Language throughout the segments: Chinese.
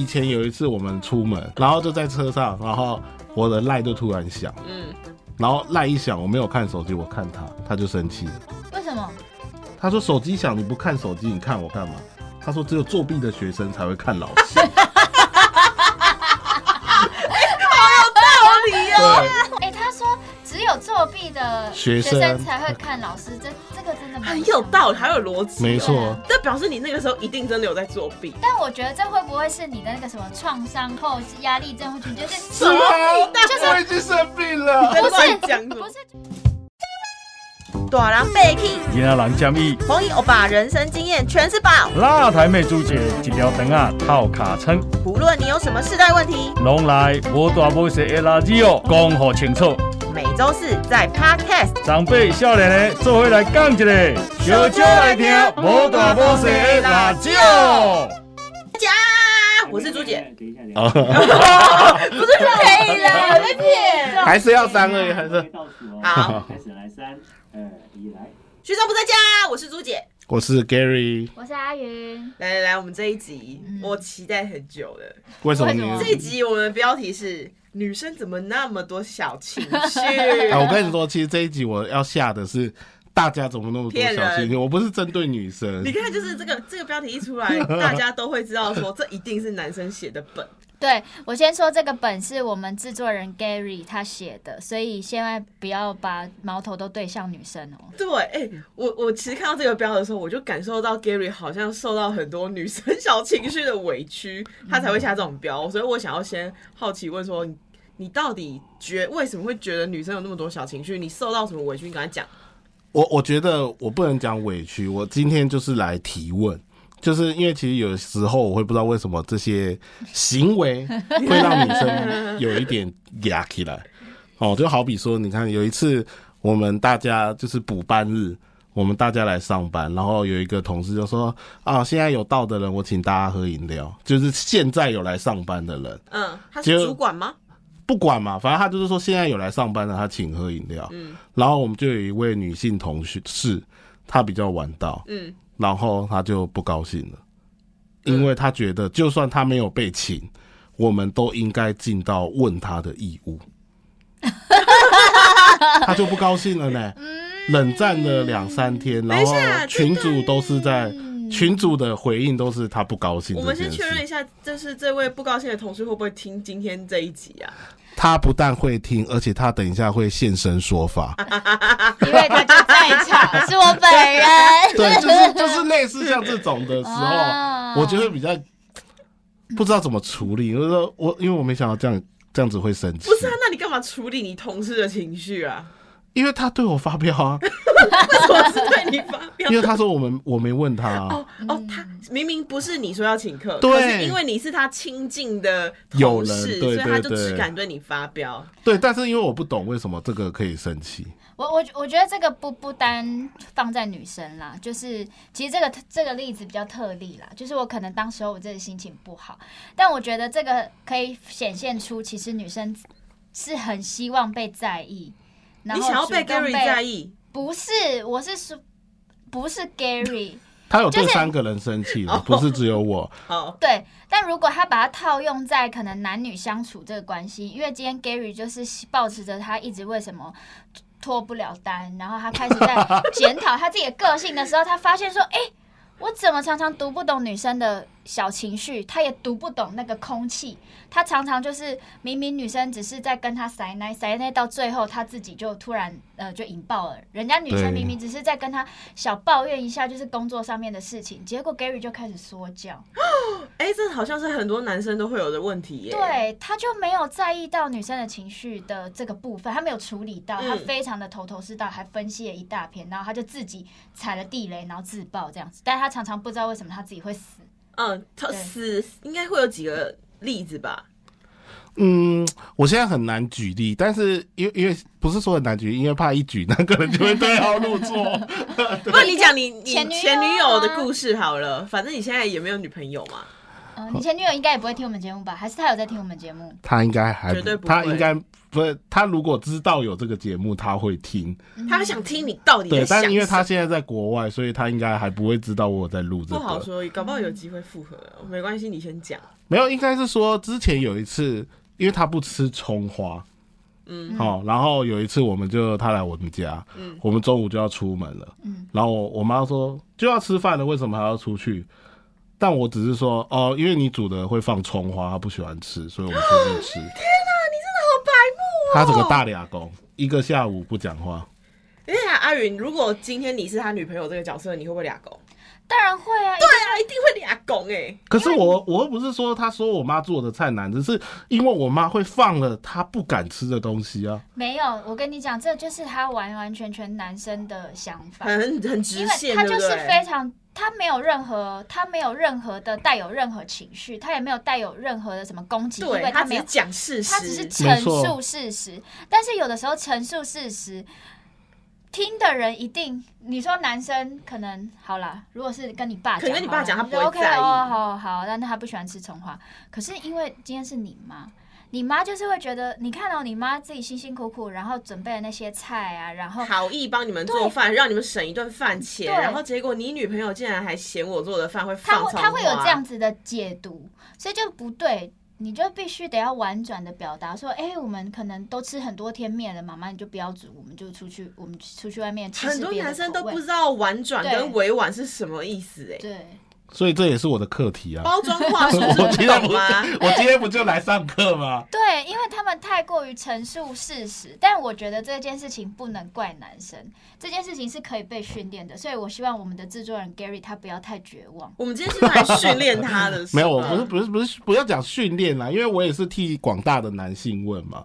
以前有一次我们出门，然后就在车上，然后我的赖就突然响，嗯，然后赖一响，我没有看手机，我看他，他就生气了。为什么？他说手机响你不看手机，你看我干嘛？他说只有作弊的学生才会看老师。道理哦。对，哎、他说只有作弊的学学生生才会看老师，这很有道理，还有逻辑、没。错。这表示你那个时候一定真的有在作弊。但我觉得这会不会是你的那个什么创伤后压力症候群？就是是吗？我已经生病了。在不是讲大人被气，囡仔人建议，红衣欧巴人生经验全是宝。辣台妹朱姐一条肠啊套卡称，不论你有什么世代问题，拢来无大无小的垃圾哦，讲好清楚。每周四在 Podcast 长辈少年的做伙来讲一个，小少来听无大无小的辣椒。家，我是朱姐，哦。不是可以了，再见。还是要三而已，还是？好，开始来三二一来。学长不在家，我是朱姐。我是 Gary，我是阿云，来来来，我们这一集、嗯我期待很久了。为什么这一集我们的标题是“女生怎么那么多小情绪 啊，我跟你说，其实这一集我要下的是大家怎么那么多小情绪，我不是针对女生你。看，就是这个这个标题一出来，大家都会知道说这一定是男生写的本。对我先说这个本是我们制作人 Gary 他写的，所以现在不要把矛头都对向女生哦。对，哎、我我其实看到这个标的时候，我就感受到 Gary 好像受到很多女生小情绪的委屈，他才会下这种标。所以我想要先好奇问说，你你到底觉为什么会觉得女生有那么多小情绪？你受到什么委屈？你赶快讲。我我觉得我不能讲委屈，我今天就是来提问。就是因为其实有时候我会不知道为什么这些行为 会让女生有一点压起来，哦，就好比说，你看有一次我们大家就是补班日，我们大家来上班，然后有一个同事就说啊，现在有到的人，我请大家喝饮料，就是现在有来上班的人，嗯，他是主管吗？不管嘛，反正他就是说现在有来上班的，他请喝饮料。嗯。然后我们就有一位女性同事，是她比较晚到，嗯，然后他就不高兴了，因为他觉得就算他没有被请，我们都应该尽到问他的义务。他就不高兴了呢，冷战了两三天，然后群主都是在群主的回应都是他不高兴我们。先确认一下，就是这位不高兴的同事会不会听今天这一集啊？她不但会听，而且他等一下会现身说法。因为他就在场，是我本人。对，就是就是类似像这种的时候，哦我就会比较不知道怎么处理。就是说我因为我没想到这样这样子会生气，不是啊，那你干嘛处理你同事的情绪啊？因为他对我发飙啊，为什么是对你发飙？因？为他说我们我没问他、啊。哦，哦，他明明不是你说要请客，对。是因为你是他亲近的友人同事，对所以他就只敢对你发飙。对，但是因为我不懂为什么这个可以生气，我我我觉得这个不不单放在女生啦，就是其实这个这个例子比较特例啦，就是我可能当时候我真的心情不好，但我觉得这个可以显现出其实女生是很希望被在意，然后你想要被主动 Gary 在意，不是，我是说不是 Gary，他有对就是三个人生气了，哦不是只有我。好，对，但如果他把它套用在可能男女相处这个关系，因为今天 Gary 就是保持着他一直为什么脱不了单，然后他开始在 检讨他自己的个性的时候，他发现说，哎、我怎么常常读不懂女生的小情绪，他也读不懂那个空气。他常常就是明明女生只是在跟他塞奶塞奶，到最后他自己就突然呃就引爆了。人家女生明明只是在跟他小抱怨一下，就是工作上面的事情，结果 Gary 就开始说教。哎，这好像是很多男生都会有的问题耶。，对，他就没有在意到女生的情绪的这个部分，他没有处理到，嗯他非常的头头是道，还分析了一大片，然后他就自己踩了地雷，然后自爆这样子。但他常常不知道为什么他自己会死。嗯，他死应该会有几个例子吧？嗯，我现在很难举例，但是因为因为不是说很难举例，因为怕一举那个人就会对号入座。不然你讲你你前女友啊前女友的故事好了，反正你现在也没有女朋友嘛。呃，你前女友应该也不会听我们节目吧？还是她有在听我们节目？她应该还绝对不会他应该不是他如果知道有这个节目，他会听。他想听你到底对但因为他现在在国外，所以他应该还不会知道我在录这个。不好说，搞不好有机会复合，没关系，你先讲。没有，应该是说之前有一次，因为他不吃葱花，嗯，好、然后有一次我们就他来我们家，嗯，我们中午就要出门了，嗯，然后我我妈说就要吃饭了，为什么还要出去？但我只是说哦，因为你煮的会放葱花，他不喜欢吃，所以我们出去吃。天哪，你真的好白目、哦！他整个大俩公，一个下午不讲话。因为阿云，如果今天你是他女朋友这个角色，你会不会俩拱？当然会啊，对啊，一定会俩拱哎。可是我我又不是说他说我妈做的菜难，只是因为我妈会放了他不敢吃的东西啊。没有，我跟你讲，这就是他完完全全男生的想法，很很因直线，他就是非常，他没有任何，他没有任何的带有任何情绪，他也没有带有任何的什么攻击，因为，他只没有是，讲事实，他只是陈述事实。但是有的时候陈述事实。听的人一定，你说男生可能好啦，如果是跟你爸讲跟你爸讲他不会 OK 哦，好好，但他不喜欢吃葱花。可是因为今天是你妈，你妈就是会觉得，你看到、你妈自己辛辛苦苦，然后准备的那些菜啊，然后好意帮你们做饭，让你们省一顿饭钱，对。然后结果你女朋友竟然还嫌我做的饭会她会他会有这样子的解读，所以就不对。你就必须得要婉转的表达说，哎、我们可能都吃很多天面了，妈妈你就不要煮，我们就出去，我们出去外面吃很多男生都不知道婉转跟委婉是什么意思哎、对，所以这也是我的课题啊。包装话术我是今天不懂吗？我今天不就来上课吗？对，因为他们太过于陈述事实，但我觉得这件事情不能怪男生，这件事情是可以被训练的，所以我希望我们的制作人 Gary 他不要太绝望。我们今天是来训练他的，没有，我不是不是不是不要讲训练啦，因为我也是替广大的男性问嘛。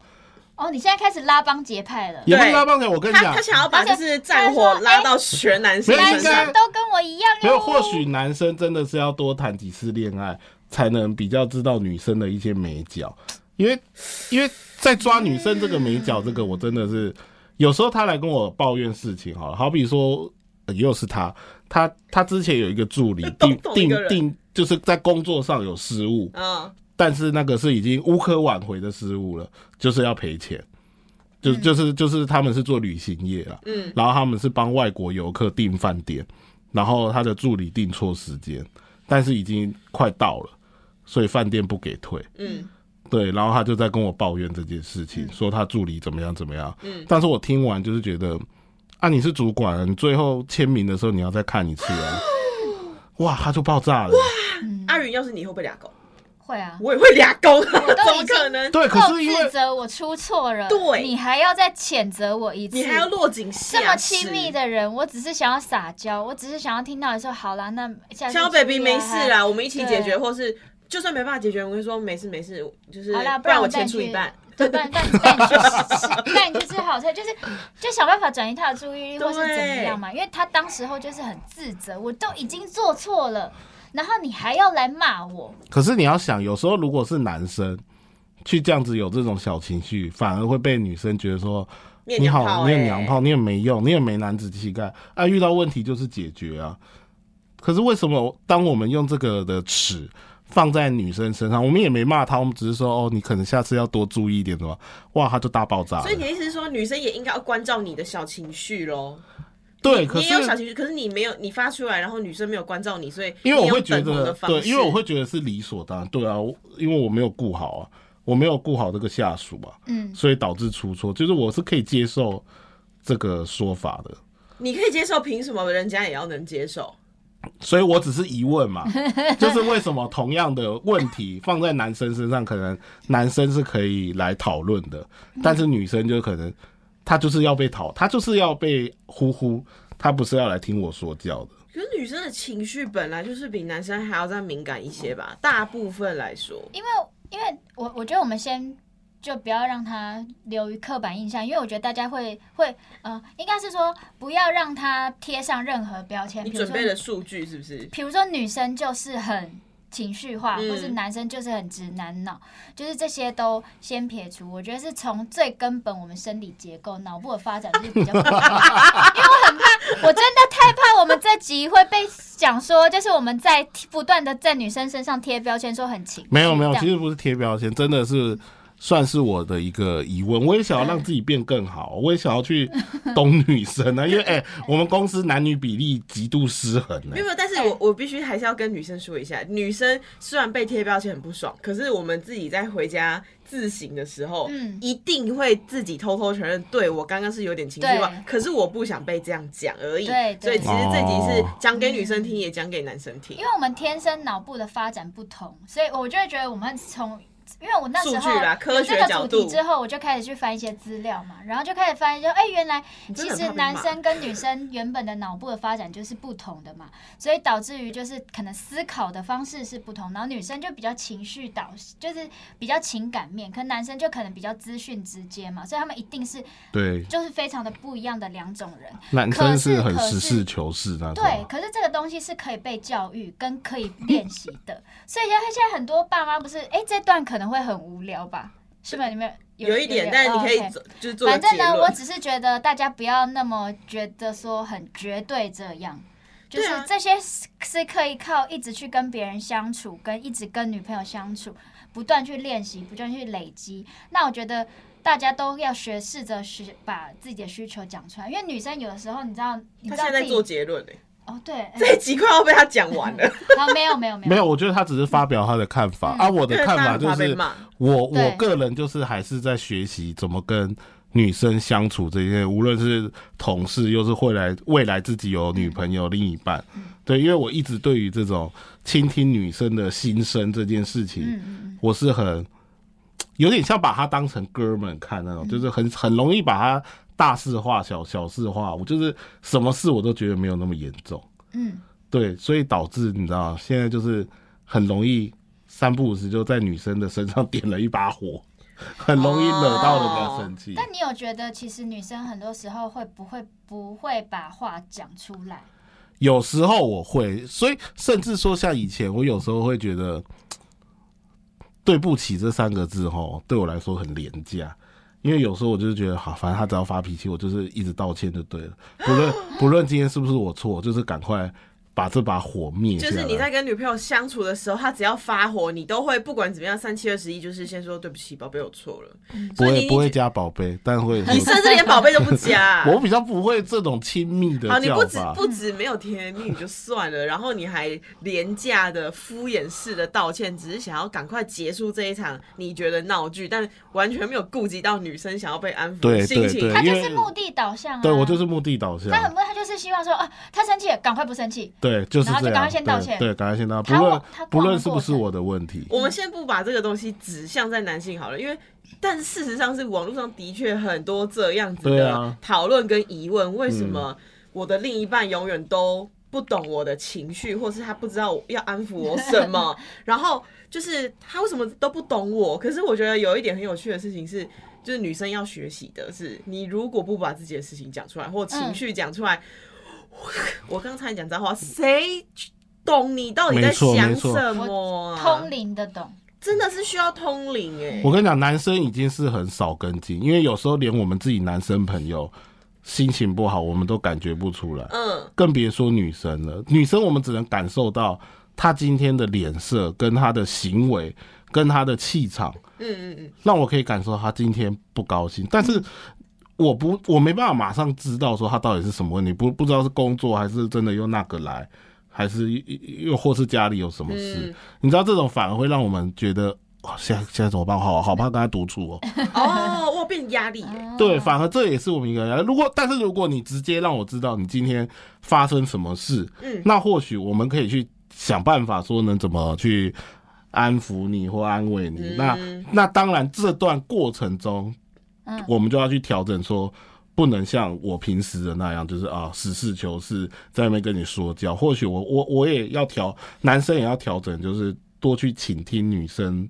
哦，你现在开始拉帮结派了，也不是拉棒球，我跟你讲他他，想要把就是战火拉到全男生男生。都跟我一样哟。没有，或许男生真的是要多谈几次恋爱，才能比较知道女生的一些美角。因为因为在抓女生这个美角，这个我真的是有时候他来跟我抱怨事情，好了，好比说、呃又是他，他他之前有一个助理 定定定，就是在工作上有失误，嗯，但是那个是已经无可挽回的失误了，就是要赔钱。就就是就是他们是做旅行业啦，嗯，然后他们是帮外国游客订饭店，然后他的助理订错时间，但是已经快到了，所以饭店不给退，嗯，对，然后他就在跟我抱怨这件事情，说他助理怎么样怎么样，嗯，但是我听完就是觉得，啊，你是主管啊，你最后签名的时候你要再看一次啊，哇，他就爆炸了，阿云要是你会不会俩狗？会啊，我也会俩狗，怎么都可能？对，可够是因为自责我出错了，对你还要再谴责我一次，你还要落井下这么亲密的人，我只是想要撒娇，我只是想要听到你说好啦，那下次小 baby 没事啦，我们一起解决，或是就算没办法解决，我会说没事没事，就是好啦，不然我带你去欠出一半。。对，不然带你带你去吃，带你去吃好菜，就是就想办法转移他的注意力，或是怎么样嘛。因为他当时候就是很自责，我都已经做错了，然后你还要来骂我，可是你要想，有时候如果是男生去这样子有这种小情绪，反而会被女生觉得说你好，你很娘炮，你也没用，你也没男子气概啊！遇到问题就是解决啊。可是为什么当我们用这个的尺放在女生身上，我们也没骂她，我们只是说哦，你可能下次要多注意一点，什么？哇，她就大爆炸所以。你的意思是说，女生也应该要关照你的小情绪喽？对，你可是你也有小情绪，可是你没有，你发出来，然后女生没有关照你，所以因为我会觉得对，因为我会觉得是理所当然，对啊，因为我没有顾好啊，我没有顾好这个下属啊，嗯，所以导致出错，就是我是可以接受这个说法的。你可以接受，凭什么人家也要能接受？所以我只是疑问嘛，就是为什么同样的问题放在男生身上，可能男生是可以来讨论的，但是女生就可能她就是要被讨，他就是要被呼呼，他不是要来听我说教的。可是女生的情绪本来就是比男生还要再敏感一些吧，大部分来说。因为因为我我觉得我们先就不要让他留于刻板印象，因为我觉得大家会会呃，应该是说不要让他贴上任何标签，你准备的数据是不是？比如说女生就是很情绪化，嗯或是男生就是很直男脑，就是这些都先撇除。我觉得是从最根本，我们生理结构、脑部的发展是比较。因为我很怕，我真的太怕我们这集会被讲说，就是我们在不断的在女生身上贴标签，说很情没有没有，其实不是贴标签，真的是算是我的一个疑问。我也想要让自己变更好，我也想要去懂女生啊，因为哎、我们公司男女比例极度失衡呢、没有，但是我我必须还是要跟女生说一下，女生虽然被贴标签很不爽，可是我们自己在回家自省的时候，嗯一定会自己偷偷承认，对我刚刚是有点情绪化，可是我不想被这样讲而已。对对所以其实这集是哦讲给女生听，也讲给男生听因。为我们天生脑部的发展不同，所以我就会觉得我们从。因为我那时数候这个学角度主题之后，我就开始去翻一些资料嘛，然后就开始发现说，哎，原来其实男生跟女生原本的脑部的发展就是不同的嘛，所以导致于就是可能思考的方式是不同，然后女生就比较情绪导，就是比较情感面，可男生就可能比较资讯直接嘛，所以他们一定是对，就是非常的不一样的两种人。男生是很可是实事求是那种。对，可是这个东西是可以被教育跟可以练习的，所以现在现在很多爸妈不是，哎，这段可能会很无聊吧？是吧？你们有一点，但是你可以哦，OK 做就是做反正呢，我只是觉得大家不要那么觉得说很绝对这样，就是这些是是可以靠一直去跟别人相处，跟一直跟女朋友相处，不断去练习，不断去累积。那我觉得大家都要学，试着学把自己的需求讲出来，因为女生有的时候，你知道，你他现在在知道自己做结论呢、哦，对，这一集快要被他讲完了。好，没有没有没有。没有，我觉得他只是发表他的看法、嗯。啊。我的看法就是我我个人就是还是在学习怎么跟女生相处这些，无论是同事，又是会来未来自己有女朋友、另一半，对，因为我一直对于这种倾听女生的心声这件事情，嗯嗯。我是很有点像把他当成哥们看那种，就是很很容易把他大事化小，小事化我，就是什么事我都觉得没有那么严重。嗯，对，所以导致你知道，现在就是很容易三不五时就在女生的身上点了一把火，很容易惹到人家生气。但你有觉得其实女生很多时候会不会不会把话讲出来？有时候我会，所以甚至说像以前，我有时候会觉得“对不起”这三个字吼，对我来说很廉价。因为有时候我就是觉得，好，反正他只要发脾气，我就是一直道歉就对了，不论不论今天是不是我错，就是赶快把这把火灭。就是你在跟女朋友相处的时候，她只要发火，你都会不管怎么样三七二十一，就是先说对不起，宝贝，我错了。不所以你会不会加宝贝，但会你甚至连宝贝都不加。我比较不会这种亲密的好，你不止。不止没有甜言蜜语就算了，然后你还廉价的敷衍式的道歉，只是想要赶快结束这一场你觉得闹剧，但完全没有顾及到女生想要被安抚的心情。对他就是目的导向啊。对我就是目的导向他，很不，他就是希望说啊，他生气了，赶快不生气。对，就是这样。然后就赶快先道歉对，对赶快先道歉。他不论不论是不是我的问题，我们先不把这个东西指向在男性好了，因为但是事实上是网络上的确很多这样子的讨论跟疑问，为什么我的另一半永远都不懂我的情绪，或是他不知道要安抚我什么，然后就是他为什么都不懂我？可是我觉得有一点很有趣的事情是。就是女生要学习的是，你如果不把自己的事情讲出来，或情绪讲出来，我刚才讲脏话，谁懂你到底在想什么、啊？通灵的懂，真的是需要通灵哎、我跟你讲，男生已经是很少跟进，因为有时候连我们自己男生朋友心情不好，我们都感觉不出来，嗯，更别说女生了。女生我们只能感受到她今天的脸色、跟她的行为、跟她的气场，嗯嗯嗯，让我可以感受到她今天不高兴，但是。我不，我没办法马上知道说他到底是什么问题，不不知道是工作还是真的用那个来，还是又或是家里有什么事。嗯你知道这种反而会让我们觉得，哇，现在现在怎么办？好好怕跟他独处哦。哦，我，变压力哎、哦对，反而这也是我们一个。如果但是如果你直接让我知道你今天发生什么事，嗯那或许我们可以去想办法说能怎么去安抚你或安慰你。嗯那那当然这段过程中，嗯我们就要去调整说。不能像我平时的那样，就是啊，实事求是，在那边跟你说教。或许我我我也要调，男生也要调整，就是多去倾听女生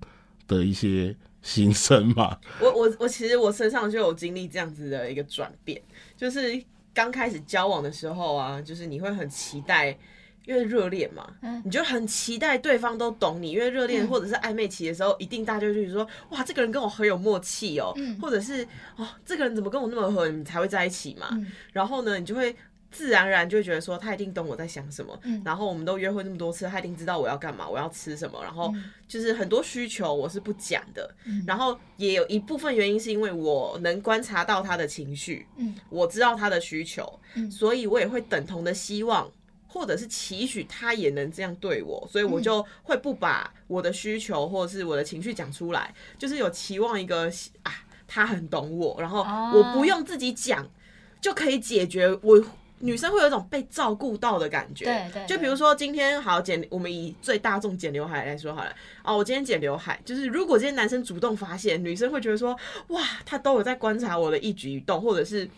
的一些心声嘛。我我我其实我身上就有经历这样子的一个转变，就是刚开始交往的时候啊，就是你会很期待。因为热恋嘛，嗯。你就很期待对方都懂你。因为热恋或者是暧昧期的时候，一定大家就会说，哇，这个人跟我很有默契哦，嗯。或者是哦，这个人怎么跟我那么合，你才会在一起嘛。嗯。然后呢，你就会自然而然就会觉得说他一定懂我在想什么，嗯。然后我们都约会那么多次，他一定知道我要干嘛，我要吃什么，然后嗯。就是很多需求我是不讲的，然后也有一部分原因是因为我能观察到他的情绪，嗯。我知道他的需求，嗯。所以我也会等同的希望。或者是期许他也能这样对我，所以我就会不把我的需求或者是我的情绪讲出来，就是有期望一个啊，他很懂我，然后哦。我不用自己讲就可以解决我。女生会有一种被照顾到的感觉，对对就比如说今天好剪，我们以最大众剪刘海来说好了，哦，我今天剪刘海，就是如果今天男生主动发现，女生会觉得说，哇，他都有在观察我的一举一动，或者是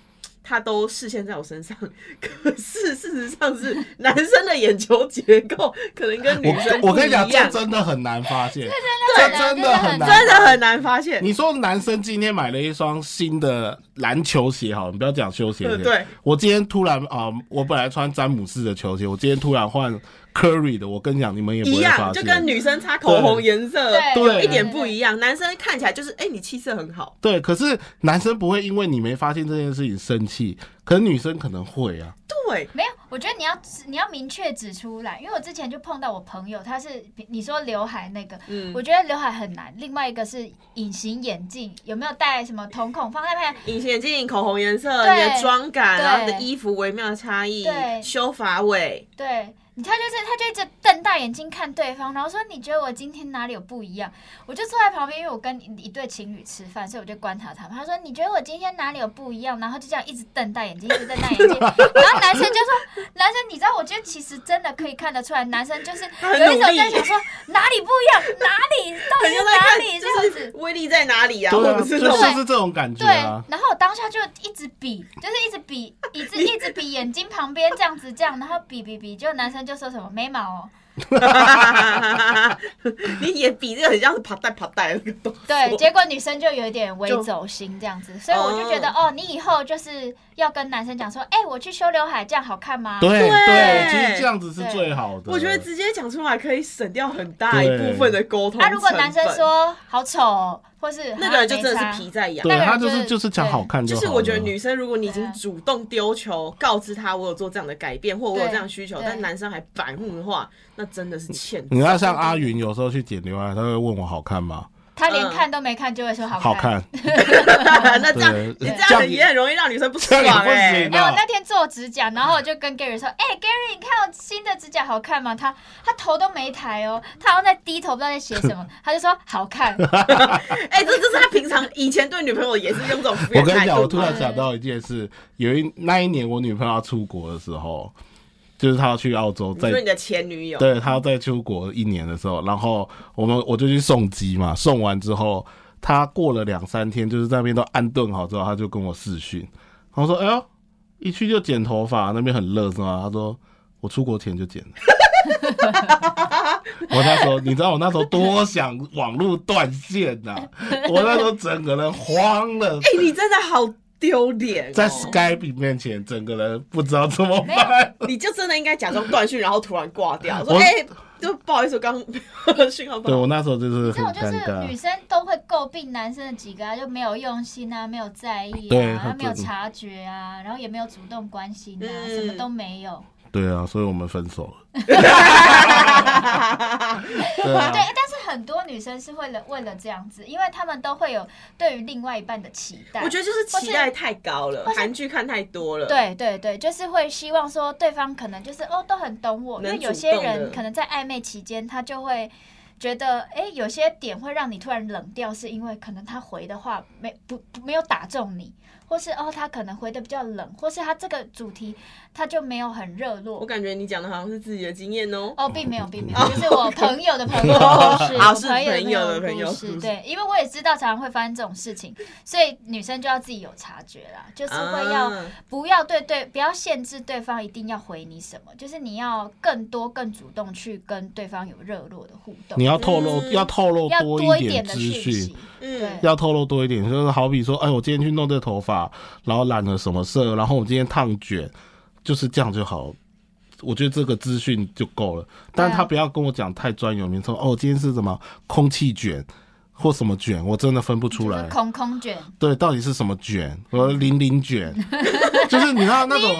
他都视线在我身上，可是事实上是男生的眼球结构可能跟女生我我跟你讲，这真的很难发现，这这真的很难，真的很难发现。你说男生今天买了一双新的篮球鞋，好，你不要讲休闲鞋。呃对，我今天突然啊、我本来穿詹姆斯的球鞋，我今天突然换 Curry 的，我跟你讲，你们也不一样，就。跟女生擦口红颜色对有一点不一样。男生看起来就是，哎、你气色很好，对，可是男生不会因为你没发现这件事情生气，可是女生可能会啊。对，没有，我觉得你要指你要明确指出来，因为我之前就碰到我朋友，他是你说刘海那个，嗯我觉得刘海很难。另外一个是隐形眼镜，有没有戴什么瞳孔放在那边？隐形眼镜、口红颜色、你的妆感，然后你的衣服微妙的差异对，修发尾，对。你他就是他就一直瞪大眼睛看对方，然后说你觉得我今天哪里有不一样？我就坐在旁边，因为我跟一对情侣吃饭，所以我就观察他们。他说你觉得我今天哪里有不一样？然后就这样一直瞪大眼睛，一直瞪大眼睛。然后男生就说，男生你知道，我觉得其实真的可以看得出来，男生就是有一种在想说哪里不一样，哪里到底是哪里这样子。威力在哪里啊，对啊，就是这种感觉对啊。，然后我当下就一直比，就是一直比，一直一直比眼睛旁边这样子这样，然后比比比，就男生就说什么眉毛哦，你也比这个很像是爬带爬带的那个动作。对，结果女生就有一点微走心这样子，所以我就觉得哦，你以后就是要跟男生讲说，哎，我去修刘海，这样好看吗？对对对，其实这样子是最好的。我觉得直接讲出来可以省掉很大一部分的沟通啊，如果男生说好丑哦，或是那个人就真的是皮在痒。对他就就是是就是讲好看好。就是我觉得女生，如果你已经主动丢球，告知他我有做这样的改变，或我有这样需求，但男生还白目的话，那真的是欠。你要像阿云，有时候去剪刘海，他会问我好看吗？他连看都没看就会说好好看。那这样你这样也很容易让女生不爽哎、行哎、我那天做指甲，然后我就跟 Gary 说：“哎、g a r y 你看我新的指甲好看吗？”他他头都没抬哦，他好像在低头，不知道在写什么。他就说好看，哎、这这是他平常以前对女朋友也是用这种我跟你讲，我突然想到一件事，有一那一年我女朋友要出国的时候，就是他要去澳洲，在你说你的前女友，对他要再出国一年的时候，然后我们我就去送机嘛，送完之后，他过了两三天，就是在那边都安顿好之后，他就跟我视讯，然后说：“哎呦，一去就剪头发，那边很热是吗？”他说：“我出国前就剪了。”我那时候，你知道我那时候多想网络断线呐、我那时候整个人慌了，哎、你真的好丢脸、哦，在 Skype 面前，整个人不知道怎么办。你就真的应该假装断讯，然后突然挂掉，说我哎、就不好意思，我刚 讯号不好。对我那时候就是很这种就是女。生都会诟病男生的几个啊，就没有用心啊，没有在意啊，没有察觉啊，然后也没有主动关心啊，嗯什么都没有。对啊，所以我们分手了。对但是很多女生是为了为了这样子，因为她们都会有对于另外一半的期待。我觉得就是期待太高了韩剧看太多了。，对对对，就是会希望说对方可能就是哦都很懂我，因能为有些人可能在暧昧期间，他就会觉得哎有些点会让你突然冷掉，是因为可能他回的话没不不没有打中你，或是哦他可能回的比较冷，或是他这个主题他就没有很热络。我。感觉你讲的好像是自己的经验哦。哦，并没有，并没有，就是我朋友的朋友的故事，啊 是我朋友朋友。的的朋友故事，对，因为我也知道常常会发生这种事情，所以女生就要自己有察觉啦，就是会要啊不要对对，不要限制对方一定要回你什么，就是你要更多、更主动去跟对方有热络的互动。你，要透露，嗯。要透露要多多一点的讯讯。息，。嗯，要透露多一点，就是好比说，哎，我今天去弄这个头发，然后染了什么色，然后我今天烫卷，就是这样就好。我觉得这个资讯就够了，但是他不要跟我讲太专有名称。哦，今天是什么空气卷，或什么卷，我真的分不出来。空空卷，对，到底是什么卷？我零零卷，就是你知道那种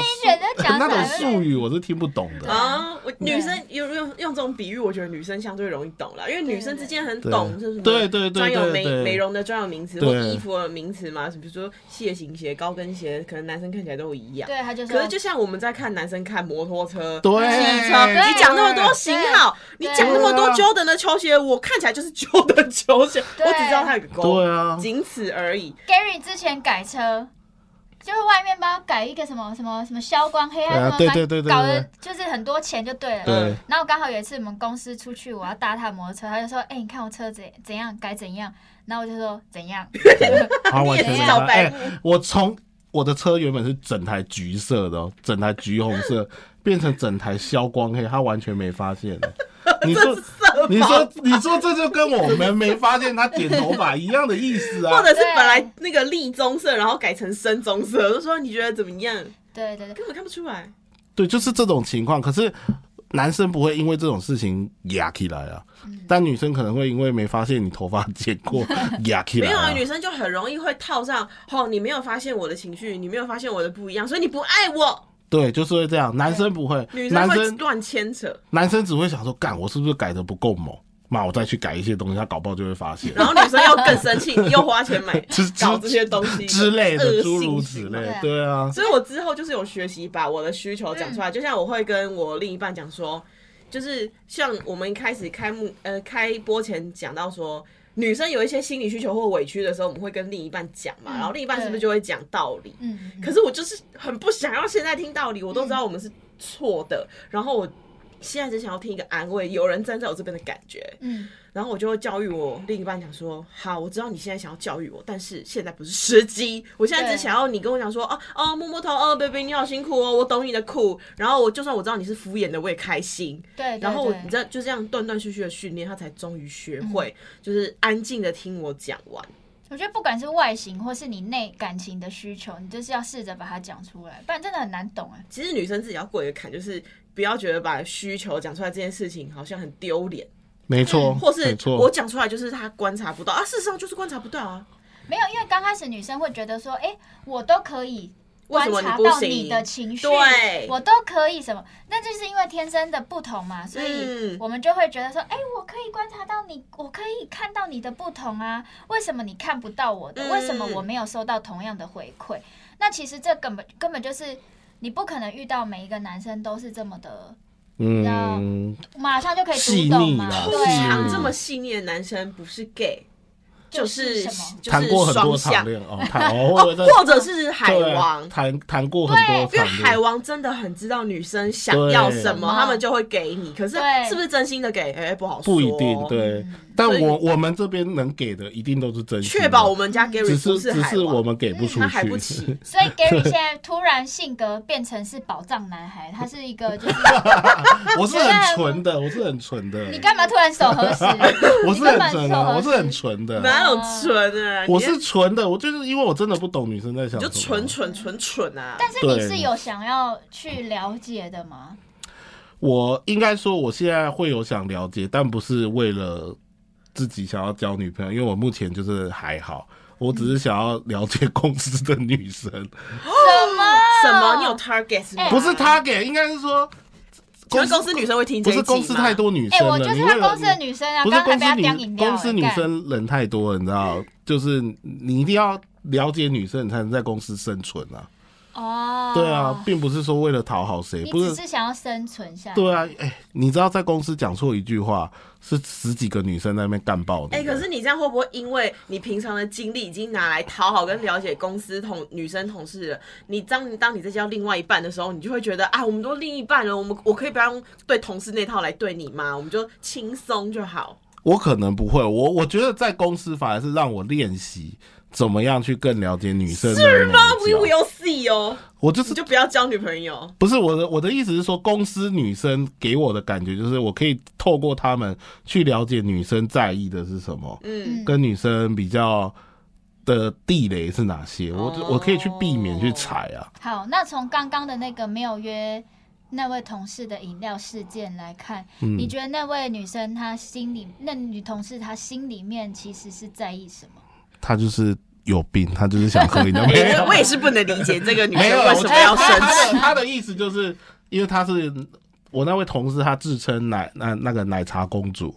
讲 那种 术语，我是听不懂的。啊，我女生用用用这种比喻，我觉得女生相对容易懂了，因为女生之间很懂，就是什么对对对专有美美容的专有名词或衣服的名词嘛，比如说楔形鞋、高跟鞋，可能男生看起来都一样。对，他就是可是就像我们在看男生看摩托车、对。汽车，你讲那么多型号，你对讲那么多 Jordan 的球鞋，我看起来就是 Jordan 球鞋，我只知道它有个勾，对啊，仅此而已。Gary 之前改车，就是外面帮他改一个什么什么什么消光黑，暗什么，对啊对对对对搞对的就是很多钱就对了。对。然后刚好有一次我们公司出去，我要搭他的摩托车，他就说：“哎、你看我车怎怎样改怎样。”然后我就说：“怎样？他完全你也是老我从我的车原本是整台橘色的、哦，整台橘红色，变成整台消光黑，他完全没发现。你说，你说，你说，这就跟我们没发现他剪头发一样的意思啊或！者是本来那个栗棕色，然后改成深棕色，就说你觉得怎么样？？”对对对，根本看不出来。对，就是这种情况。可是男生不会因为这种事情压起来啊，嗯但女生可能会因为没发现你头发剪过 压起来没有啊，啊。女生就很容易会套上，哦，你没有发现我的情绪，你没有发现我的不一样，所以你不爱我。对，就是会这样。男生不会，女生男生会乱牵扯，男生只会想说，干，我是不是改的不够猛？妈，我再去改一些东西，他搞不好就会发现。然后女生又更生气，你又花钱买搞这些东西之类的，恶诸如性此类。对啊，所以我之后就是有学习把我的需求讲出来，就像我会跟我另一半讲说，就是像我们一开始开幕呃开播前讲到说。女生有一些心理需求或委屈的时候，我们会跟另一半讲嘛，然后另一半是不是就会讲道理？嗯，可是我就是很不想要现在听道理，我都知道我们是错的，然后我现在只想要听一个安慰，有人站在我这边的感觉。嗯，然后我就会教育我另一半讲说，好，我知道你现在想要教育我，但是现在不是时机。我现在只想要你跟我讲说，哦哦，摸摸头，哦，baby 你好辛苦哦，我懂你的苦。然后我就算我知道你是敷衍的，我也开心。对对然后我你知道就这样断断续续的训练，他才终于学会，嗯就是安静的听我讲完。我觉得不管是外形或是你内感情的需求，你就是要试着把它讲出来，不然真的很难懂哎。其实女生自己要过一个坎，就是不要觉得把需求讲出来这件事情好像很丢脸，没错，或是我讲出来就是他观察不到啊，事实上就是观察不到啊。没有，因为刚开始女生会觉得说，哎、我都可以观察到你的情绪，对我都可以什么，那就是因为天生的不同嘛，所以嗯我们就会觉得说，哎、我可以观察到你，我可以看到你的不同啊，为什么你看不到我的？嗯为什么我没有收到同样的回馈？那其实这根本根本就是你不可能遇到每一个男生都是这么的，嗯，马上就可以读懂嘛腻啦，对啊。常，这么细腻的男生不是 gay，就是什么？就是谈过很多双向场恋哦，谈哦，或者是海王。谈谈过很多因为海王真的很知道女生想要什么，他们就会给你。可是是不是真心的给？哎、不好说。不一定。对，但我我们这边能给的一定都是真心，确保我们家 Gary 只不是只海王，是我们给不出他还去，不起。所以 Gary 现在突然性格变成是宝藏男孩，他是一个就是我是很纯的，我是很纯的，你干嘛突然手合十？我是很纯的，我是很纯的，哪有纯啊？我是纯的，我就是因为我真的不懂女生在想什么，你就纯纯纯纯啊！但是你是有想要去了解的吗？我应该说，我现在会有想了解，但不是为了自己想要交女朋友，因为我目前就是还好，我只是想要了解公司的女生，什么？什么？你有 target？不是吗？哎不是他给，应该是说请问公司女生会听这不是一集吗公司太多女哎、生了，我就是他公司的女生啊，不是公司女叼饮料、公司女生人太多了，你知道，就是你一定要了解女生，你才能在公司生存啊。哦，对啊，，并不是说为了讨好谁，不是只是想要生存下来。对啊，哎、你知道在公司讲错一句话，是十几个女生在那边干爆你。哎、可是你这样会不会因为你平常的经历已经拿来讨好跟了解公司同女生同事了，你当当你在交另外一半的时候，你就会觉得啊，我们都另一半了，我们我可以不要用对同事那套来对你吗？我们就轻松就好。我可能不会，我我觉得在公司反而是让我练习怎么样去更了解女生的是吗？We will see 哦，我就是你就不要交女朋友。不是我的我的意思是说，公司女生给我的感觉就是，我可以透过她们去了解女生在意的是什么，嗯，跟女生比较的地雷是哪些，我哦我可以去避免去踩啊。好，那从刚刚的那个没有约那位同事的饮料事件来看，嗯你觉得那位女生她心里，那女同事她心里面其实是在意什么？他就是有病，他就是想喝饮料。没有我我也是不能理解这个女，生为什么要生他气。的他的意思就是，因为他是我那位同事，他自称奶那那个奶茶公主，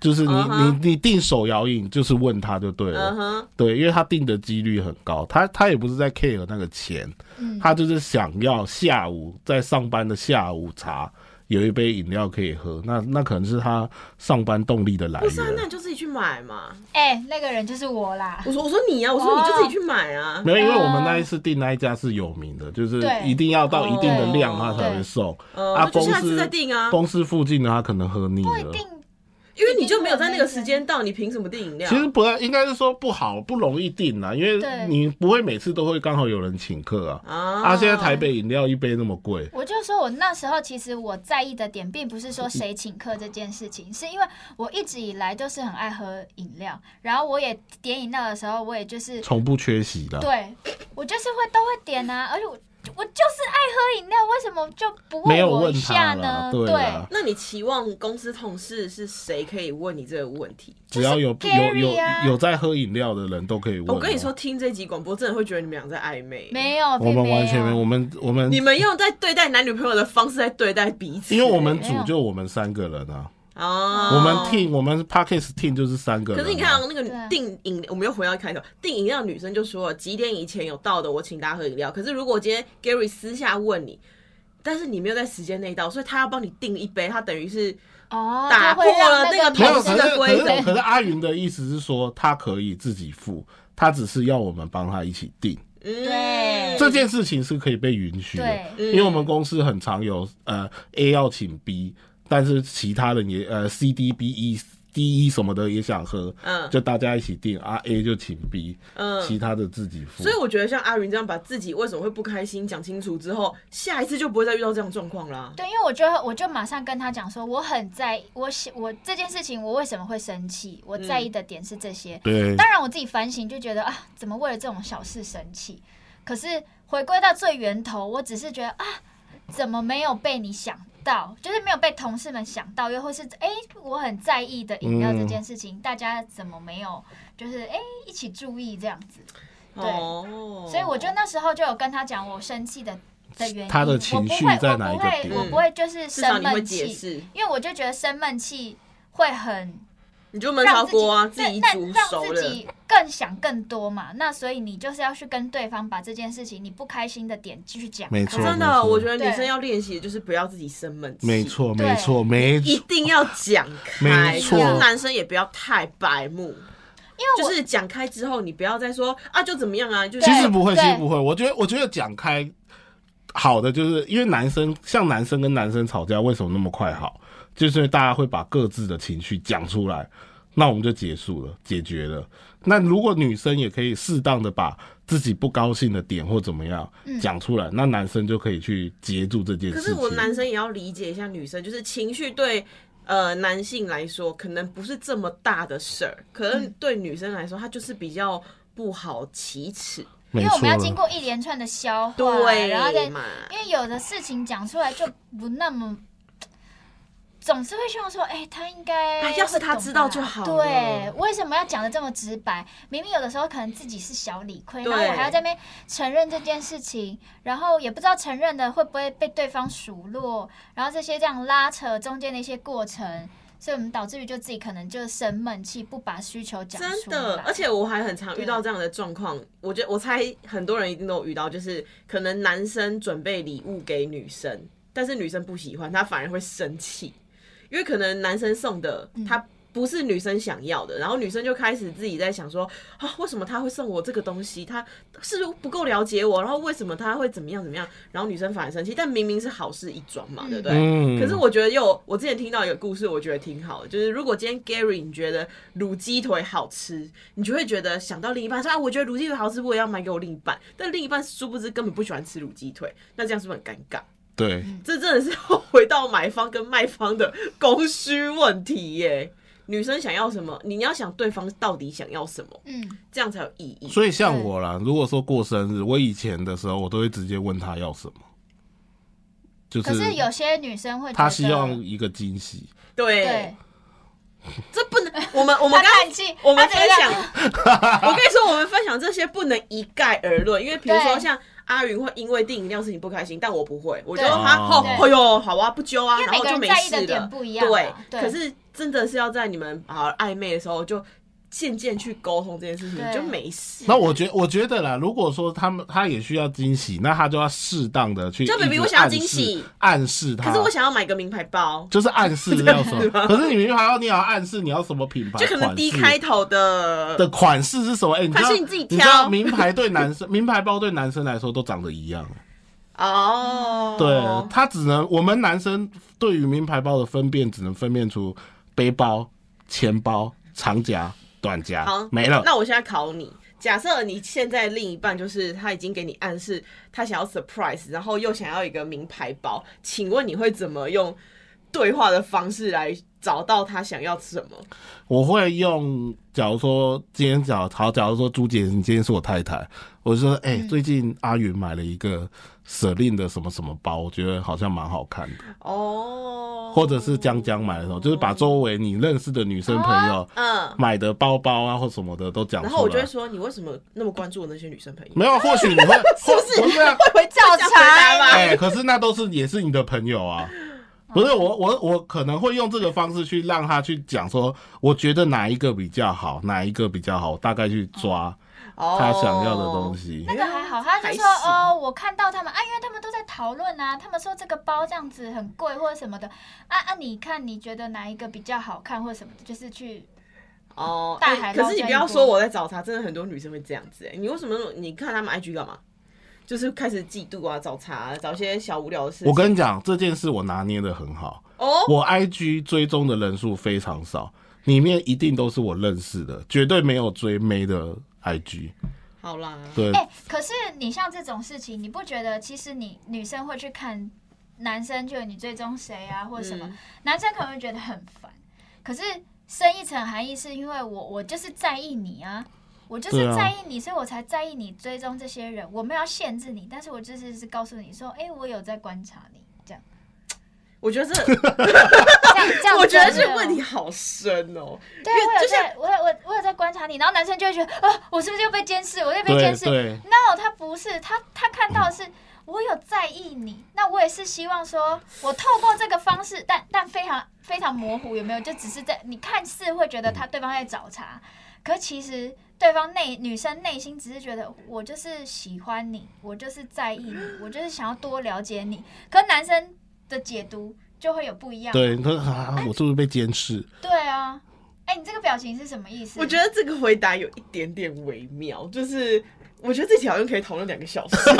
就是你、你你订手摇饮，就是问他就对了。对，因为他订的几率很高，他他也不是在 care 那个钱，嗯他就是想要下午在上班的下午茶有一杯饮料可以喝，那那可能是他上班动力的来源不是啊，那。你就自己去买嘛。哎、那个人就是我啦。我说我说你啊，我说你就自己去买啊。没有，因为我们那一次订那一家是有名的，就是一定要到一定的量哦他才会送。呃，啊，公司下次再订啊。公司附近的他可能喝腻了。不一定，因为你就没有在那个时间到，你凭什么订饮料？其实不应该是说不好，不容易订啦，因为你不会每次都会刚好有人请客啊。啊啊，现在台北饮料一杯那么贵，我就说我那时候其实我在意的点，并不是说谁请客这件事情，是因为我一直以来就是很爱喝饮料，然后我也点饮料的时候，我也就是从不缺席的。对我就是会都会点啊，而且我我就是爱喝饮料，为什么就不没有我一问下呢？对啦那你期望公司同事是谁可以问你这个问题？只要有有有啊有在喝饮料的人都可以问。我跟你说，，听这集广播真的会觉得你们俩在暧昧。没有，我们完全没有，我们我们你们用在对待男女朋友的方式在对待彼此，因为我们组就我们三个人啊，哦，我们 team 我们 Parkes team 就是三个。可是你看、哦、那个订饮，我们又回到开头，订饮料的女生就说了几点以前有到的，我请大家喝饮料。可是如果今天 Gary 私下问你，但是你没有在时间内到，所以他要帮你订一杯，他等于是哦，打破了那个同事可是可的规则是可是阿云的意思是说，他可以自己付，他只是要我们帮他一起订。嗯对这件事情是可以被允许的，因为我们公司很常有呃 A 要请 B，但是其他人也呃 C D B E D E 什么的也想喝，嗯就大家一起订啊 A 就请 B，嗯其他的自己付。所以我觉得像阿云这样把自己为什么会不开心讲清楚之后，下一次就不会再遇到这样状况啦。对，因为我就我就马上跟他讲说，我很在意，我想我这件事情我为什么会生气，我在意的点是这些。对当然我自己反省就觉得啊，怎么为了这种小事生气？可是回归到最源头，我只是觉得啊，怎么没有被你想到？就是没有被同事们想到，又或是哎、我很在意的饮料这件事情，大家怎么没有就是哎、一起注意这样子？对哦，所以我就那时候就有跟他讲我生气的的原因，他的情绪我不会在哪一个我不会，我不会就是生闷气，因为我就觉得生闷气会很你就闷烧锅啊，自己煮让熟了。自己更想更多嘛。那所以你就是要去跟对方把这件事情你不开心的点继续讲。没错真的，我觉得女生要练习的就是不要自己生闷气，没，错，没错，没错，一定要讲开。没错男生也不要太白目，因为就是讲开之后，你不要再说啊，就怎么样啊，就其实不会，其实不会。我觉得，我觉得讲开好的，就是因为男生像男生跟男生吵架，为什么那么快好？就是因为大家会把各自的情绪讲出来，那我们就结束了，解决了。那如果女生也可以适当的把自己不高兴的点或怎么样讲出来，那男生就可以去接住这件事情。可是我男生也要理解一下女生，就是情绪对呃男性来说可能不是这么大的事儿，可能对女生来说，她就是比较不好启齿。因为我们要经过一连串的消化，对然后再？因为有的事情讲出来就不那么。总是会希望说，哎、他应该哎要是他知道就好了对，为什么要讲的这么直白？明明有的时候可能自己是小理亏，对然后我还要在那边承认这件事情，然后也不知道承认的会不会被对方数落，然后这些这样拉扯中间的一些过程，所以我们导致于就自己可能就生闷气，不把需求讲出真的，来。而且我还很常遇到这样的状况。我觉得我猜很多人一定都有遇到，就是可能男生准备礼物给女生，但是女生不喜欢，他反而会生气，因为可能男生送的他。不是女生想要的，然后女生就开始自己在想说啊，为什么他会送我这个东西？他是不是不够了解我，然后为什么他会怎么样怎么样？然后女生反而生气，但明明是好事一桩嘛，对不对？嗯可是我觉得又，我之前听到一个故事，我觉得挺好的，就是如果今天 Gary 你觉得卤鸡腿好吃，你就会觉得想到另一半说啊，我觉得卤鸡腿好吃，我也要买给我另一半，但另一半殊不知根本不喜欢吃卤鸡腿，那这样是不是很尴尬？对，这真的是要回到买方跟卖方的供需问题耶。女生想要什么，你要想对方到底想要什么，嗯，这样才有意义。所以像我啦，如果说过生日，我以前的时候，我都会直接问他要什么。就是可是有些女生会觉得他希望一个惊喜。对，对，这不能，我们我们他刚叹气，我们分享，我跟你说，我们分享这些不能一概而论，因为比如说像阿云会因为订饮料事情不开心，但我不会，我觉得他哦，哎呦，好啊，不揪啊，因为每个人然后就没在意的事了。点不一样对嘛，对。可是真的是要在你们啊暧昧的时候就渐渐去沟通这件事情，就没事。那我觉我觉得啦，如果说他们他也需要惊喜，那他就要适当的去就 baby，我想要惊喜暗示他。可是我想要买个名牌包，就是暗示要什么，可是你明明还要你也要暗示你要什么品牌，就可能款 D 开头的的款式是什么？哎、你知道款式你自己挑知道名牌对男生，名牌包对男生来说都长得一样。哦。对，他只能我们男生对于名牌包的分辨，只能分辨出背包、钱包、长夹、短夹好，没了。那我现在考你，假设你现在另一半就是他已经给你暗示他想要 surprise，然后又想要一个名牌包，请问你会怎么用对话的方式来找到他想要什么？我会用，假如说今天假如好，假如说朱姐，你今天是我太太，我就说，哎、嗯最近阿云买了一个舍令的什么什么包，我觉得好像蛮好看的。哦，或者是江江买的时候，就是把周围你认识的女生朋友嗯，买的包包啊或什么的都讲出来。然后我就会说，你为什么那么关注我那些女生朋友？没有，或许你会 是不是？不是啊，会照照答吗？哎、可是那都是也是你的朋友啊。不是我，我我可能会用这个方式去让他去讲说，我觉得哪一个比较好，哪一个比较好，我大概去抓哦他想要的东西。那个还好，他就说哦，我看到他们啊，因为他们都在讨论啊，他们说这个包这样子很贵或者什么的啊啊，你看你觉得哪一个比较好看或者什么的，就是去哦，大哎海可是你不要说我在找他，真的很多女生会这样子哎、你为什么？你看他们 IG 干嘛？就是开始嫉妒啊，找茬、啊，找一些小无聊的事情。我跟你讲，这件事我拿捏的很好。哦，我 IG 追踪的人数非常少，里面一定都是我认识的，绝对没有追妹的 IG。好啦，对，哎、可是你像这种事情，你不觉得其实你女生会去看男生，就你追踪谁啊，或者什么，嗯男生可能会觉得很烦。可是深一层含义是因为我我就是在意你啊，我就是在意你，所以我才在意你追踪这些人。我没有要限制你，但是我就是是告诉你说，哎、我有在观察你，我觉得这，这样我觉得这问题好深哦。对我有在，我有我我有在观察你，然后男生就会觉得，啊，我是不是又被监视？我又被对监视？No，他不是，他他看到的是我有在意你，那我也是希望说，我透过这个方式，但但非常非常模糊，有没有？就只是在你看似会觉得他对方在找茬，可其实对方内女生内心只是觉得我就是喜欢你，我就是在意你，我就是想要多了解你，可男生的解读就会有不一样。对，他说啊，我是不是被监视？对啊，哎、你这个表情是什么意思？我觉得这个回答有一点点微妙，就是我觉得这题好像可以讨论两个小时，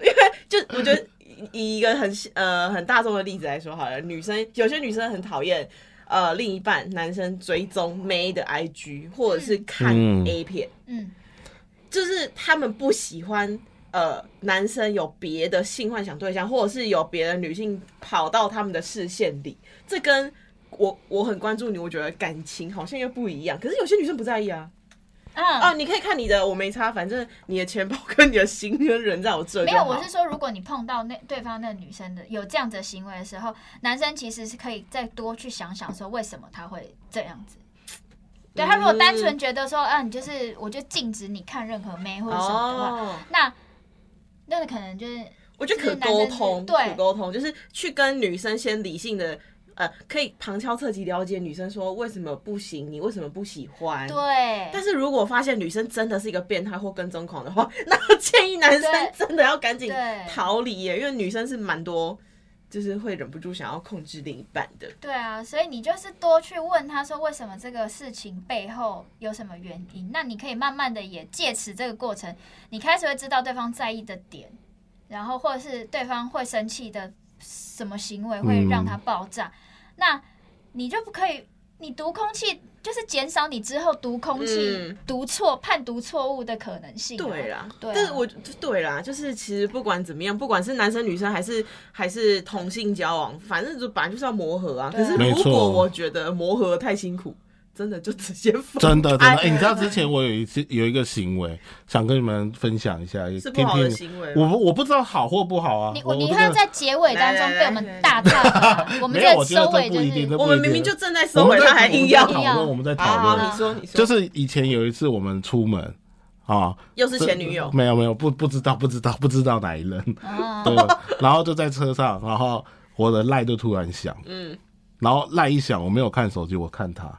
因为就我觉得以一个很呃很大众的例子来说好了，女生有些女生很讨厌呃另一半男生追踪妹的 IG 或者是看嗯 A 片，嗯，就是他们不喜欢呃男生有别的性幻想对象，或者是有别的女性跑到他们的视线里，这跟我我很关注你，我觉得感情好像又不一样。可是有些女生不在意啊，嗯啊，你可以看你的，我没差，反正你的钱包跟你的心跟人在我这没有，我是说，如果你碰到那对方那女生的有这样子的行为的时候，男生其实是可以再多去想想说为什么他会这样子。对他如果单纯觉得说，啊，你就是我就禁止你看任何妹或者什么的话，哦，那那可能就是我觉得可沟通，对可沟通，就是去跟女生先理性的。呃，可以旁敲侧击了解女生说为什么不行，你为什么不喜欢？对，但是如果发现女生真的是一个变态或跟踪狂的话，那建议男生真的要赶紧对逃离耶，因为女生是蛮多，就是会忍不住想要控制另一半的。对啊，所以你就是多去问他说为什么这个事情背后有什么原因，那你可以慢慢的也借此这个过程，你开始会知道对方在意的点，然后或者是对方会生气的什么行为会让他爆炸，那你就不可以，你读空气就是减少你之后读空气、嗯。读错、判读错误的可能性、啊。对啦，对啊。但是我对啦，就是其实不管怎么样，不管是男生女生还是还是同性交往，反正就本来就是要磨合啊可是如果我觉得磨合太辛苦，真的就直接放真的真的，开哎、你知道之前我有一次有一个行为，想跟你们分享一下，也是不好的行为吗？我不我不知道好或不好啊。你你看在结尾当中被我们大踏伐，我们这没有我觉得收尾就是我们明明就正在收尾，他还硬要。我们在讨论，我们在讨论，你说你说，就是以前有一次我们出门啊，又是前女友，没有没有不不知道不知道不知道哪一任，啊，对，然后就在车上，然后我的赖就突然响，嗯，然后赖一响，我没有看手机，我看他，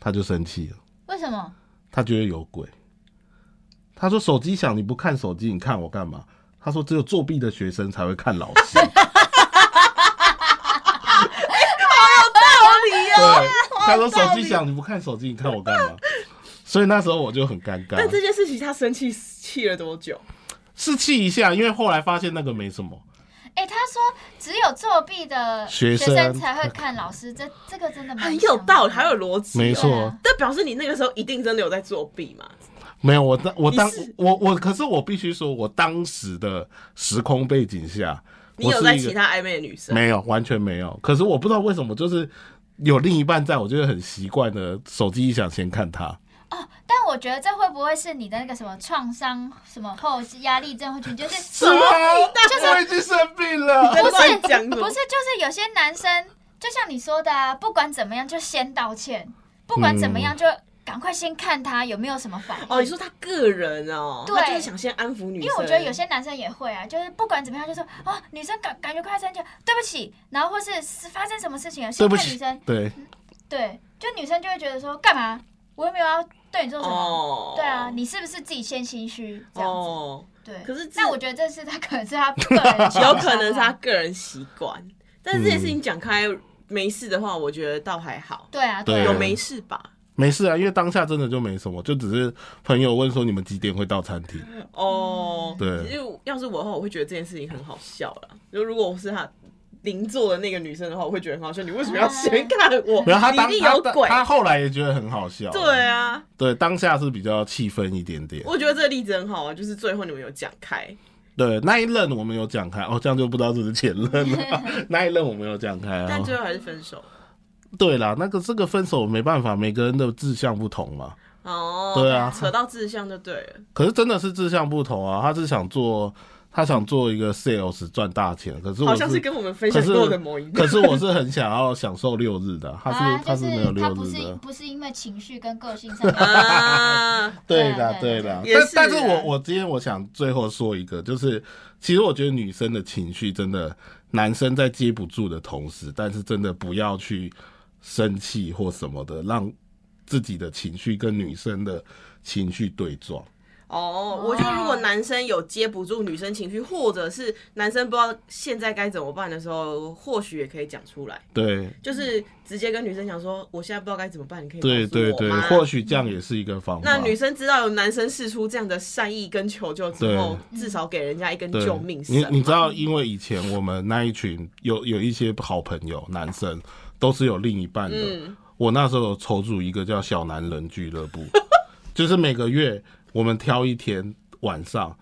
他就生气了，为什么？他觉得有鬼。他说手机响你不看手机，你看我干嘛？他说只有作弊的学生才会看老师。对，他说手机响你不看手机，你看我干嘛？所以那时候我就很尴尬但，这件事情他生气气了多久？是气一下，因为后来发现那个没什么。哎，他说只有作弊的学生生才会看老师，这这个真的蛮很有道理，还有逻辑，没错但表示你那个时候一定真的有在作弊嘛？没有，我当我当我我，可是我必须说，我当时的时空背景下，你有在其他暧昧的女生？没有，完全没有。可是我不知道为什么，就是有另一半在，我就会很习惯的，手机一响先看他。哦，但我觉得这会不会是你的那个什么创伤什么后压力症候群？就是什么？就是我已经生病了。不是不是，就是有些男生，就像你说的啊，不管怎么样就先道歉，不管怎么样就赶快先看他有没有什么反应。哦，你说他个人哦，对他就是想先安抚女生，因为我觉得有些男生也会啊，就是不管怎么样就说啊，女生感感觉快生气了，对不起，然后或是是发生什么事情了，对不起先看女生，，对，对，就女生就会觉得说干嘛？我又没有要对你做什么，哦，对啊，你是不是自己先心虚这样子？哦，对，可是这但我觉得这是他可能是他 个人 有可能是他啊个人习惯，但是这件事情讲开没事的话，我觉得倒还好，对啊，对啊。有没事吧？没事啊，因为当下真的就没什么，就只是朋友问说你们几点会到餐厅。哦，对。其实要是我的话，我会觉得这件事情很好笑了。就如果我是他邻座的那个女生的话，我会觉得很好笑。你为什么要先看我？然后他当他一定有鬼。他后来也觉得很好笑。对啊，对，当下是比较气愤一点点。我觉得这个例子很好啊，就是最后你们有讲开。对，那一任我们有讲开，哦，这样就不知道是不是前任了。那一任我们有讲开啊。但最后还是分手。对啦，那个这个分手没办法，每个人的志向不同嘛。哦，对啊扯到志向就对了。可是真的是志向不同啊，他是想做，他想做一个 sales 赚大钱，可是我好像是跟我们分享过的某一个。可是我是很想要享受六日的，他是、啊，他就是没有六他不是日的。不是因为情绪跟个性上的 啊，对的，对的。但是我我今天我想最后说一个，就是其实我觉得女生的情绪真的，男生在接不住的同时，但是真的不要去生气或什么的，让自己的情绪跟女生的情绪对撞。哦，我觉得如果男生有接不住女生情绪，或者是男生不知道现在该怎么办的时候，或许也可以讲出来，对。就是直接跟女生讲说，我现在不知道该怎么办，你可以对告诉对对，我吗或许这样也是一个方法。那女生知道有男生试出这样的善意跟求救之后，至少给人家一根救命绳。你你知道，因为以前我们那一群有有一些好朋友，男生都是有另一半的。嗯。我那时候有筹组一个叫小男人俱乐部，就是每个月我们挑一天晚上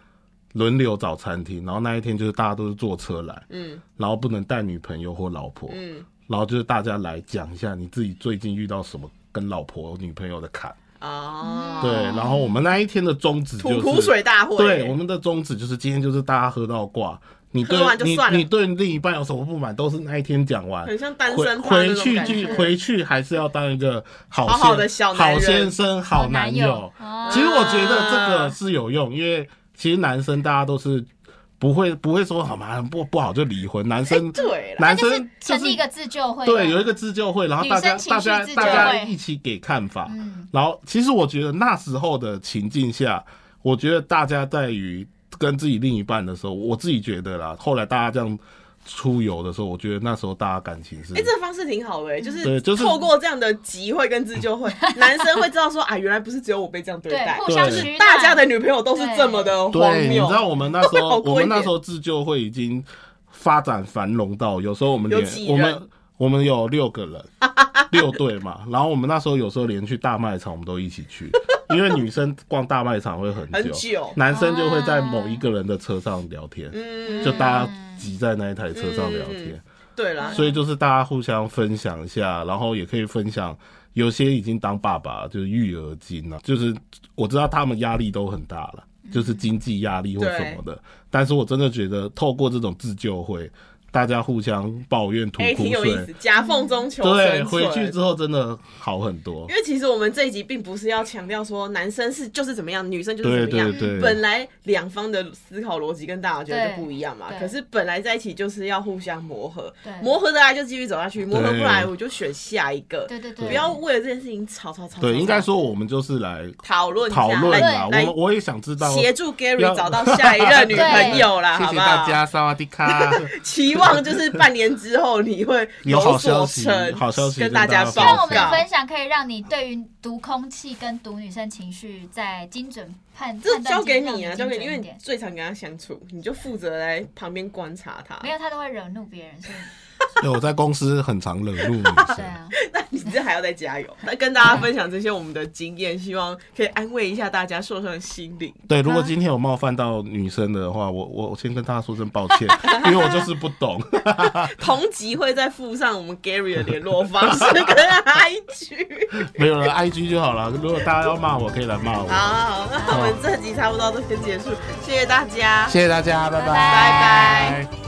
轮流找餐厅，然后那一天就是大家都是坐车来，嗯。然后不能带女朋友或老婆，嗯，然后就是大家来讲一下你自己最近遇到什么跟老婆女朋友的坎。哦，对，然后我们那一天的宗旨就是吐苦水大会，对，我们的宗旨就是今天就是大家喝到挂，你对喝完就你算了你对另一半有什么不满，都是那一天讲完。很像单回身趴回去就感觉。回去还是要当一个好好好的小好先生、好男友男友。哦其实我觉得这个是有用，因为其实男生大家都是不会不会说好嘛不不好就离婚，男生对，男生就是成立一个自救会，对有一个自救会，然后大家大家大家一起给看法，嗯，然后，其实我觉得那时候的情境下，我觉得大家在于跟自己另一半的时候，我自己觉得啦，后来大家这样出游的时候，我觉得那时候大家感情是哎、这个方式挺好的、欸，就是对就是透过这样的集会跟自救会，男生会知道说啊，原来不是只有我被这样对对待，，互相对取暖，大家的女朋友都是这么的荒对，你知。道我们那时候 我们那时候自救会已经发展繁荣到，有时候我们连有我们我们有六个人，六队嘛，然后我们那时候有时候连去大卖场我们都一起去，因为女生逛大卖场会很久，很久男生就会在某一个人的车上聊天，嗯，就大家挤在那一台车上聊天。对啦，所以就是大家互相分享一下，然后也可以分享。有些已经当爸爸，就是育儿经了，就是我知道他们压力都很大了，就是经济压力或什么的。但是我真的觉得透过这种自救会。大家互相抱怨、吐哎，苦挺有意思水，，夹缝中求对，生回去。之后真的好很多因。为其实我们这一集并不是要强调说男生是就是怎么样，女生就是怎么样。对对，本来两方的思考逻辑跟大家觉得就不一样嘛，可是本来在一起就是要互相磨合对，磨合得来就继续走下去，磨合不来我就选下一个，对对对，不要为了这件事情吵吵吵。对，应该说我们就是来讨论一下讨论来啦。我我也想知道，协助 Gary 找到下一任女朋友啦，谢好不好？谢大家，萨瓦迪卡。期望就是半年之后你会有好所消息成，好消息跟大家跟大家希望我们的。分享可以让你对于读空气跟读女生情绪在精准判这判断交给你啊，交给你，因为你最常跟他相处，你就负责来旁边观察他。没有他都会惹怒别人，所以 对，我在公司很常惹怒女对生。啊，那你这还要再加油，那跟大家分享这些我们的经验，希望可以安慰一下大家受伤的心灵。对，如果今天有冒犯到女生的话，我我我先跟大家说声抱歉，因为我就是不懂。同集会再附上我们 Gary 的联络方式跟 IG。没有了，IG 就好了。如果大家要骂我，可以来骂我。好，那我们这集差不多到这边结束，谢谢大家。谢谢大家，拜拜，拜拜